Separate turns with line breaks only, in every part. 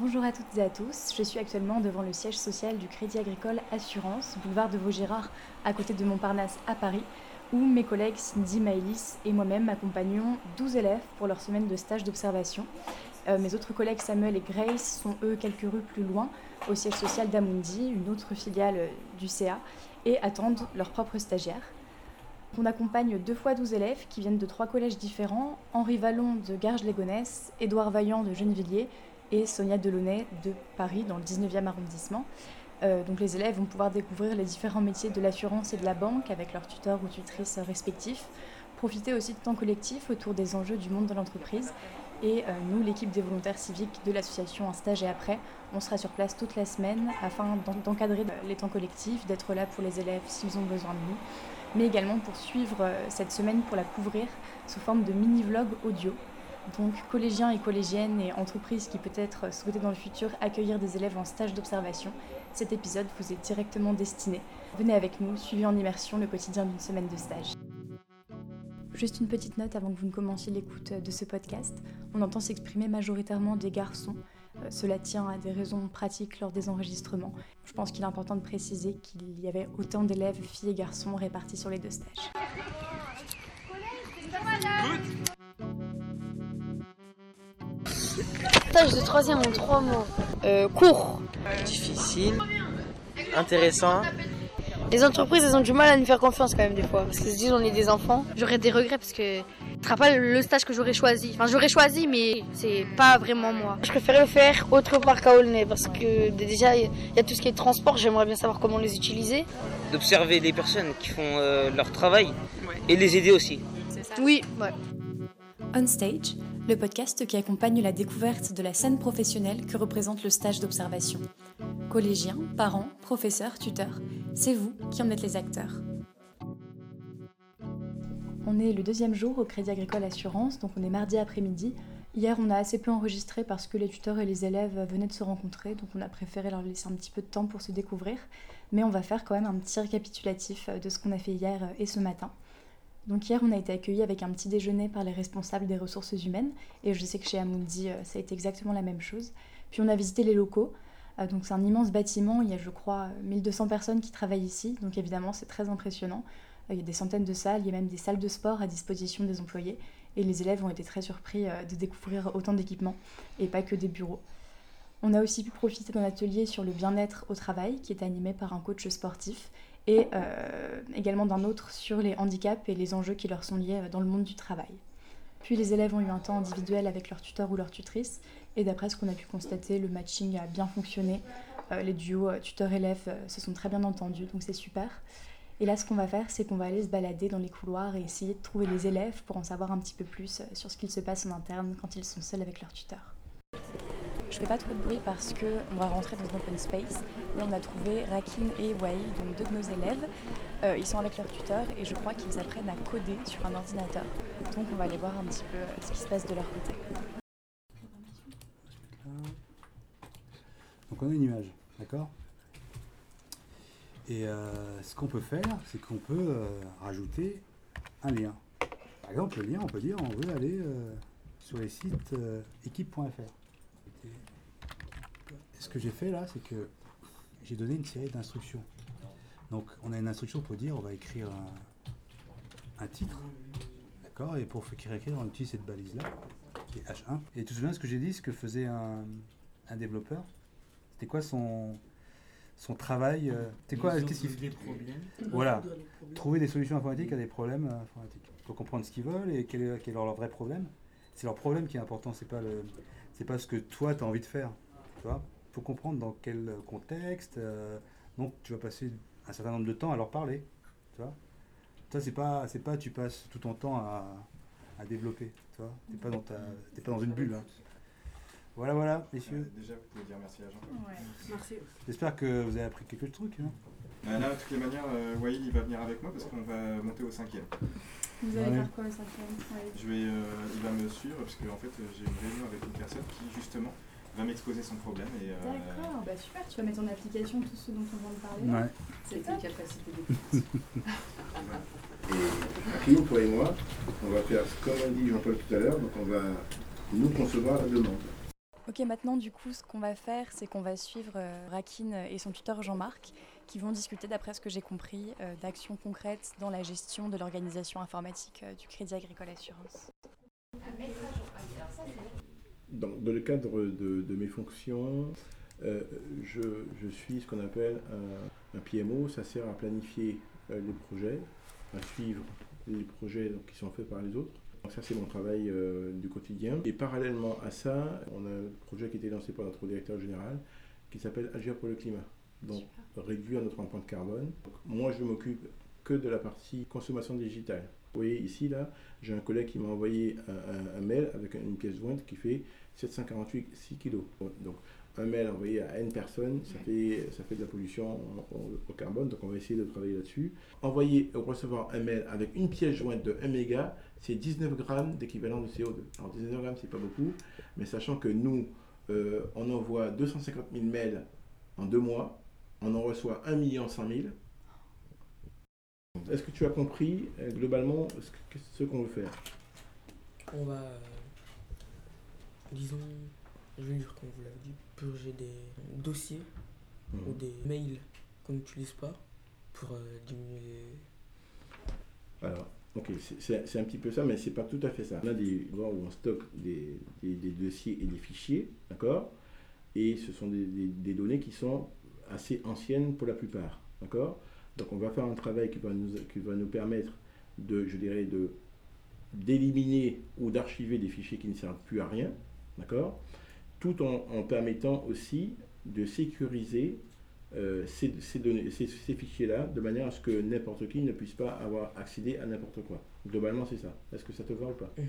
Bonjour à toutes et à tous, je suis actuellement devant le siège social du Crédit Agricole Assurance, boulevard de Vaugirard, à côté de Montparnasse à Paris, où mes collègues Cindy, Maëlys et moi-même accompagnons 12 élèves pour leur semaine de stage d'observation. Euh, mes autres collègues Samuel et Grace sont eux quelques rues plus loin, au siège social d'Amundi, une autre filiale euh, du CA, et attendent leurs propres stagiaires. On accompagne deux fois 12 élèves qui viennent de trois collèges différents, Henri Vallon de Garges-les-Gonesse, Édouard Vaillant de Gennevilliers et Sonia Delaunay de Paris dans le 19e arrondissement. Euh, donc les élèves vont pouvoir découvrir les différents métiers de l'assurance et de la banque avec leurs tuteurs ou tutrices respectifs, profiter aussi de temps collectif autour des enjeux du monde de l'entreprise. Et euh, nous, l'équipe des volontaires civiques de l'association Un stage et après, on sera sur place toute la semaine afin d'encadrer les temps collectifs, d'être là pour les élèves s'ils ont besoin de nous, mais également pour suivre euh, cette semaine, pour la couvrir sous forme de mini-vlog audio donc collégiens et collégiennes et entreprises qui peut-être souhaitaient dans le futur accueillir des élèves en stage d'observation, cet épisode vous est directement destiné. Venez avec nous, suivez en immersion le quotidien d'une semaine de stage. Juste une petite note avant que vous ne commenciez l'écoute de ce podcast. On entend s'exprimer majoritairement des garçons. Euh, cela tient à des raisons pratiques lors des enregistrements. Je pense qu'il est important de préciser qu'il y avait autant d'élèves, filles et garçons, répartis sur les deux stages.
Stage de troisième en trois mois. Euh, court.
Difficile. Intéressant.
Les entreprises, elles ont du mal à nous faire confiance quand même des fois. Parce qu'elles se disent on est des enfants. J'aurais des regrets parce que ce sera pas le stage que j'aurais choisi. Enfin, j'aurais choisi, mais c'est pas vraiment moi. Je préférais le faire autre part qu'à Aulnay parce que déjà, il y a tout ce qui est transport. J'aimerais bien savoir comment les utiliser.
D'observer les personnes qui font euh, leur travail et les aider aussi.
Oui, ouais.
On Stage, le podcast qui accompagne la découverte de la scène professionnelle que représente le stage d'observation. Collégiens, parents, professeurs, tuteurs, c'est vous qui en êtes les acteurs. On est le deuxième jour au Crédit Agricole Assurance, donc on est mardi après-midi. Hier, on a assez peu enregistré parce que les tuteurs et les élèves venaient de se rencontrer, donc on a préféré leur laisser un petit peu de temps pour se découvrir. Mais on va faire quand même un petit récapitulatif de ce qu'on a fait hier et ce matin. Donc hier, on a été accueillis avec un petit déjeuner par les responsables des ressources humaines, et je sais que chez Amundi, euh, ça a été exactement la même chose. Puis on a visité les locaux. Euh, donc c'est un immense bâtiment, il y a je crois 1200 personnes qui travaillent ici, donc évidemment c'est très impressionnant. Euh, il y a des centaines de salles, il y a même des salles de sport à disposition des employés, et les élèves ont été très surpris de découvrir autant d'équipements, et pas que des bureaux. On a aussi pu profiter d'un atelier sur le bien-être au travail qui est animé par un coach sportif et euh, également d'un autre sur les handicaps et les enjeux qui leur sont liés euh, dans le monde du travail. Puis les élèves ont eu un temps individuel avec leur tuteur ou leur tutrice, et d'après ce qu'on a pu constater, le matching a bien fonctionné. Euh, les duos tuteur-élève se sont très bien entendus, donc c'est super. Et là, ce qu'on va faire, c'est qu'on va aller se balader dans les couloirs et essayer de trouver les élèves pour en savoir un petit peu plus sur ce qu'il se passe en interne quand ils sont seuls avec leur tuteur. Je fais pas trop de bruit parce qu'on va rentrer dans un open space et on a trouvé Rakin et Wai, donc deux de nos élèves. Euh, ils sont avec leur tuteur et je crois qu'ils apprennent à coder sur un ordinateur. Donc on va aller voir un petit peu euh, ce qui se passe de leur côté.
Donc on a une image, d'accord? Et euh, ce qu'on peut faire, c'est qu'on peut rajouter un lien. Par exemple, le lien, on peut dire on veut aller sur les sites équipe.fr ce que j'ai fait là, c'est que j'ai donné une série d'instructions. Donc on a une instruction pour dire on va écrire un, titre, d'accord Et pour écrire, on utilise cette balise-là, qui est H1. Et tu te souviens ce que j'ai dit, ce que faisait un, développeur? C'était quoi son, son travail euh, C'était quoi Qu'est-ce qu'il fait Voilà, trouver des solutions informatiques à des problèmes euh, informatiques. Il faut comprendre ce qu'ils veulent et quel est, quel est leur vrai problème. C'est leur problème qui est important, c'est pas le, c'est pas ce que toi tu as envie de faire. Tu vois faut comprendre dans quel contexte. Euh, donc, tu vas passer un certain nombre de temps à leur parler. Tu vois Ça, c'est pas, c'est pas tu passes tout ton temps à, à développer. Tu vois T'es pas, dans ta, pas dans une bulle. Hein. Voilà, voilà, messieurs.
déjà, vous pouvez dire merci à Jean.
Ouais, merci.
J'espère que vous avez appris quelques trucs. Hein.
Bah, là, de toutes les manières, euh, il va venir avec moi parce qu'on va monter au cinquième.
Vous allez faire quoi au cinquième
Je vais, euh, Il va me suivre parce que en fait, j'ai une réunion avec une personne qui, justement, va m'exposer son problème. Et,
euh, D'accord, bah super, tu vas mettre en application tout ce dont on vient de parler.
Ouais.
C'est capacités d'écoute.
et Akio, toi et moi, on va faire comme a dit Jean-Paul tout à l'heure, donc on va nous concevoir la demande.
Ok, maintenant du coup, ce qu'on va faire, c'est qu'on va suivre euh, Rakin et son tuteur Jean-Marc, qui vont discuter, d'après ce que j'ai compris, euh, d'actions concrètes dans la gestion de l'organisation informatique euh, du Crédit Agricole Assurance.
Dans, dans le cadre de, de mes fonctions, euh, je, je suis ce qu'on appelle un, un PMO. Ça sert à planifier euh, les projets, à suivre les projets donc, qui sont faits par les autres. Donc ça, c'est mon travail euh, du quotidien. Et parallèlement à ça, on a un projet qui a été lancé par notre directeur général qui s'appelle Agir pour le climat. Donc, réduire notre empreinte carbone. Donc, moi, je m'occupe que de la partie consommation digitale. Vous voyez ici, là, j'ai un collègue qui m'a envoyé un, un- un mail avec une pièce jointe qui fait 748 6 kilos. Donc, un mail envoyé à N personnes, ça fait, ça fait de la pollution au carbone, donc on va essayer de travailler là-dessus. Envoyer ou recevoir un mail avec une pièce jointe de 1 méga, c'est 19 grammes d'équivalent de CO2. Alors 19 grammes, c'est pas beaucoup, mais sachant que nous, euh, on envoie 250 000 mails en deux mois, on en reçoit 1 million 100 000. Est-ce que tu as compris euh, globalement ce qu'on veut faire?
On va, euh, disons, je vais dire comme vous l'avez dit, purger des dossiers ou
Mhm.
des mails qu'on n'utilise pas pour euh, diminuer.
Alors, ok, c'est- un petit peu ça, mais c'est pas tout à fait ça. On a des endroits où on stocke des, des- des dossiers et des fichiers, d'accord? Et ce sont des données qui sont assez anciennes pour la plupart, d'accord? Donc on va faire un travail qui va nous, qui va nous permettre de, je dirais, de d'éliminer ou d'archiver des fichiers qui ne servent plus à rien, d'accord? Tout en, permettant aussi de sécuriser euh, ces, ces fichiers-là de manière à ce que n'importe qui ne puisse pas avoir accédé à n'importe quoi. Globalement, c'est ça. Est-ce que ça te va ou pas?
Mhm.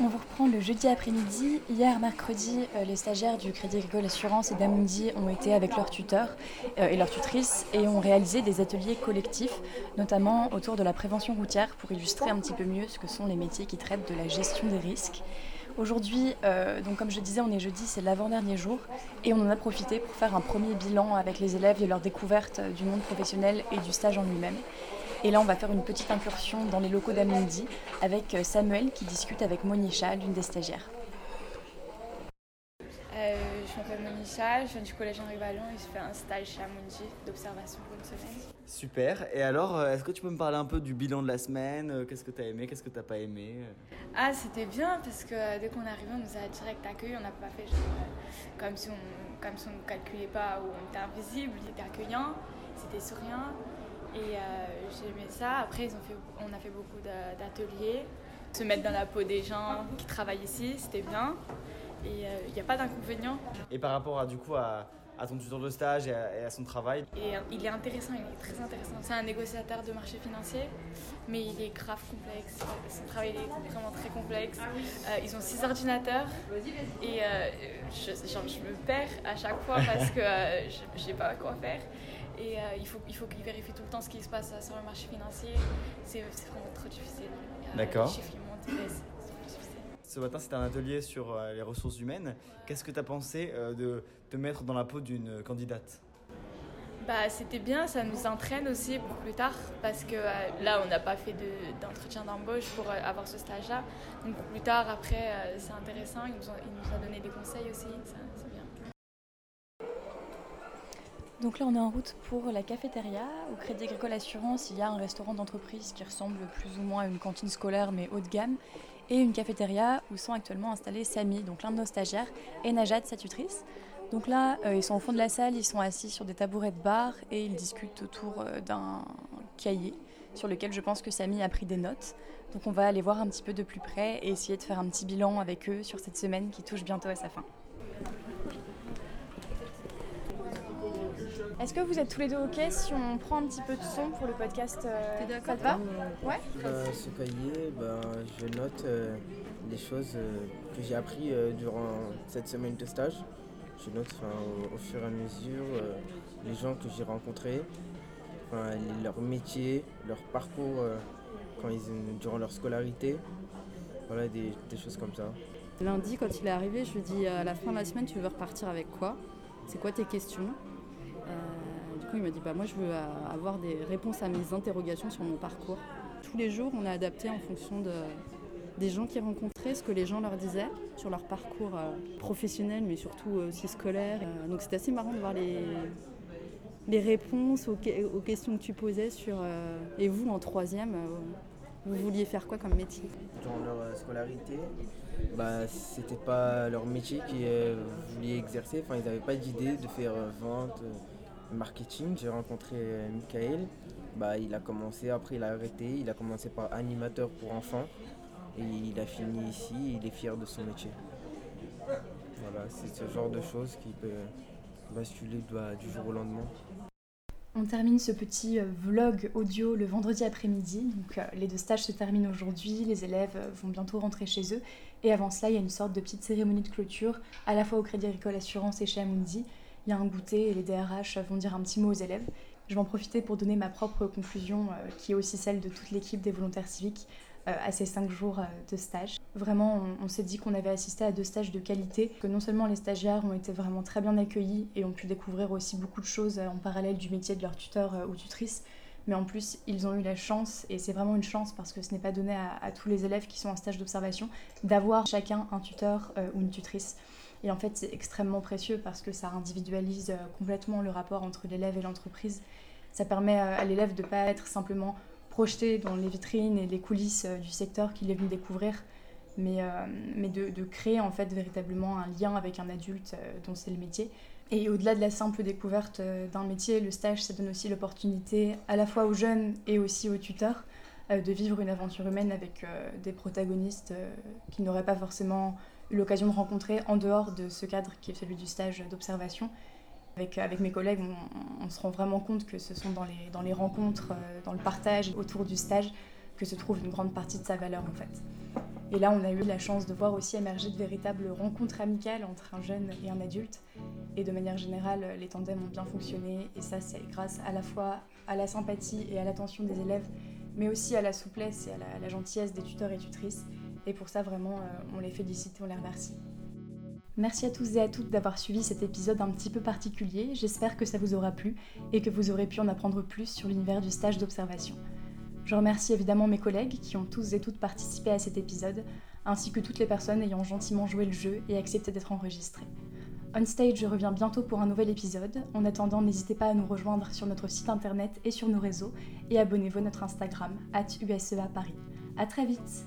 On vous reprend le jeudi après-midi. Hier, mercredi, euh, les stagiaires du Crédit Agricole Assurance et d'Amundi ont été avec leurs tuteurs euh, et leurs tutrices et ont réalisé des ateliers collectifs, notamment autour de la prévention routière pour illustrer un petit peu mieux ce que sont les métiers qui traitent de la gestion des risques. Aujourd'hui, euh, donc comme je disais, on est jeudi, c'est l'avant-dernier jour et on en a profité pour faire un premier bilan avec les élèves de leur découverte du monde professionnel et du stage en lui-même. Et là, on va faire une petite incursion dans les locaux d'Amundi avec euh, Samuel qui discute avec Monisha, l'une des stagiaires.
Euh, je m'appelle Monisha, je viens du collège Henri Vallon et je fais un stage chez Amundi d'observation pour une semaine.
Super. Et alors, euh, est-ce que tu peux me parler un peu du bilan de la semaine Qu'est-ce que tu as aimé Qu'est-ce que tu pas aimé
Ah, c'était bien parce que dès qu'on est arrivé, on nous a direct accueillis. On n'a pas fait genre, comme si on comme si on ne calculait pas ou on était invisible. Ils étaient accueillants, c'était souriant. Et euh, j'ai aimé ça. Après, ils ont fait, on a fait beaucoup d'a- d'ateliers. Se mettre dans la peau des gens qui travaillent ici, c'était bien. Et euh, il n'y a pas d'inconvénient.
Et par rapport à, du coup, à, à ton tuteur de stage et à, et à son travail?
Et euh, il est intéressant, il est très intéressant. C'est un négociateur de marché financier, mais il est grave complexe. Son travail est vraiment très complexe. Euh, ils ont six ordinateurs et euh, je, genre, je me perds à chaque fois parce que euh, je sais pas quoi faire. Et euh, il faut, il faut qu'il vérifie tout le temps ce qui se passe euh, sur le marché financier. C'est vraiment trop difficile.
D'accord.
Les chiffres, ils montent.
Ce matin, c'était un atelier sur euh, les ressources humaines. Qu'est-ce que tu as pensé euh, de te mettre dans la peau d'une candidate?
Bah, c'était bien, ça nous entraîne aussi pour plus tard parce que euh, là, on n'a pas fait de- d'entretien d'embauche pour euh, avoir ce stage-là. Donc, plus tard, après, c'est intéressant. Il nous, a, il nous a donné des conseils aussi, ça- c'est bien.
Donc là, on est en route pour la cafétéria. Au Crédit Agricole Assurance, il y a un restaurant d'entreprise qui ressemble plus ou moins à une cantine scolaire, mais haut de gamme, et une cafétéria où sont actuellement installés Samy, donc l'un de nos stagiaires, et Najat, sa tutrice. Donc là, euh, ils sont au fond de la salle, ils sont assis sur des tabourets de bar et ils discutent autour euh, d'un cahier sur lequel je pense que Samy a pris des notes. Donc on va aller voir un petit peu de plus près et essayer de faire un petit bilan avec eux sur cette semaine qui touche bientôt à sa fin. Est-ce que vous êtes tous les deux OK si on prend un petit peu de son pour le podcast euh, Ça te va Ouais
Euh, ce cahier, ben, je note euh, des choses euh, que j'ai appris euh, durant cette semaine de stage. Je note enfin, au, au fur et à mesure euh, les gens que j'ai rencontrés, les- leur métier, leur parcours euh, quand ils, durant leur scolarité. Voilà, des, des choses comme ça.
Lundi, quand il est arrivé, je lui dis à la fin de la semaine, tu veux repartir avec quoi? C'est quoi tes questions? Euh, coup, il m'a dit bah, moi, je veux euh, avoir des réponses à mes interrogations sur mon parcours. Tous les jours, on a adapté en fonction de, des gens qu'ils rencontraient, ce que les gens leur disaient sur leur parcours euh, professionnel, mais surtout aussi scolaire. donc c'était assez marrant de voir les, les réponses aux, questions que tu posais sur... et vous, en troisième, vous vouliez faire quoi comme métier?
Dans leur scolarité, bah, c'était pas leur métier qu'ils voulaient exercer. Enfin, ils n'avaient pas d'idée de faire vente, marketing. J'ai rencontré Michael bah, il a commencé, après il a arrêté, il a commencé par animateur pour enfants et il a fini ici, il est fier de son métier. Voilà, c'est ce genre de choses qui peut basculer du jour au lendemain.
On termine ce petit euh, vlog audio le vendredi après-midi. Euh, les deux stages se terminent aujourd'hui, les élèves euh, vont bientôt rentrer chez eux. Et avant cela, il y a une sorte de petite cérémonie de clôture, à la fois au Crédit Agricole Assurance et chez Amundi. Il y a un goûter et les DRH vont dire un petit mot aux élèves. Je vais en profiter pour donner ma propre conclusion, euh, qui est aussi celle de toute l'équipe des volontaires civiques euh, à ces cinq jours euh, de stage. Vraiment, on, s'est dit qu'on avait assisté à deux stages de qualité, que non seulement les stagiaires ont été vraiment très bien accueillis et ont pu découvrir aussi beaucoup de choses en parallèle du métier de leur tuteur ou tutrice, mais en plus, ils ont eu la chance, et c'est vraiment une chance parce que ce n'est pas donné à, tous les élèves qui sont en stage d'observation, d'avoir chacun un tuteur ou une tutrice. Et en fait, c'est extrêmement précieux parce que ça individualise euh, complètement le rapport entre l'élève et l'entreprise. Ça permet euh, à l'élève de ne pas être simplement projeté dans les vitrines et les coulisses euh, du secteur qu'il est venu découvrir, mais, mais de, de, créer en fait véritablement un lien avec un adulte dont c'est le métier. Et au-delà de la simple découverte d'un métier, le stage, ça donne aussi l'opportunité à la fois aux jeunes et aussi aux tuteurs de vivre une aventure humaine avec des protagonistes qui n'auraient pas forcément eu l'occasion de rencontrer en dehors de ce cadre qui est celui du stage d'observation. Avec, avec, mes collègues, on, se rend vraiment compte que ce sont dans les, dans les rencontres, euh, dans le partage autour du stage que se trouve une grande partie de sa valeur en fait. Et là, on a eu la chance de voir aussi émerger de véritables rencontres amicales entre un jeune et un adulte. Et de manière générale, les tandems ont bien fonctionné. Et ça, c'est grâce à la fois à la sympathie et à l'attention des élèves, mais aussi à la souplesse et à la, à la gentillesse des tuteurs et tutrices. Et pour ça, vraiment, euh, on les félicite et on les remercie. Merci à tous et à toutes d'avoir suivi cet épisode un petit peu particulier. J'espère que ça vous aura plu et que vous aurez pu en apprendre plus sur l'univers du stage d'observation. Je remercie évidemment mes collègues qui ont tous et toutes participé à cet épisode, ainsi que toutes les personnes ayant gentiment joué le jeu et accepté d'être enregistrées. On stage, je reviens bientôt pour un nouvel épisode. En attendant, n'hésitez pas à nous rejoindre sur notre site internet et sur nos réseaux et abonnez-vous à notre Instagram, at USEA Paris. A très vite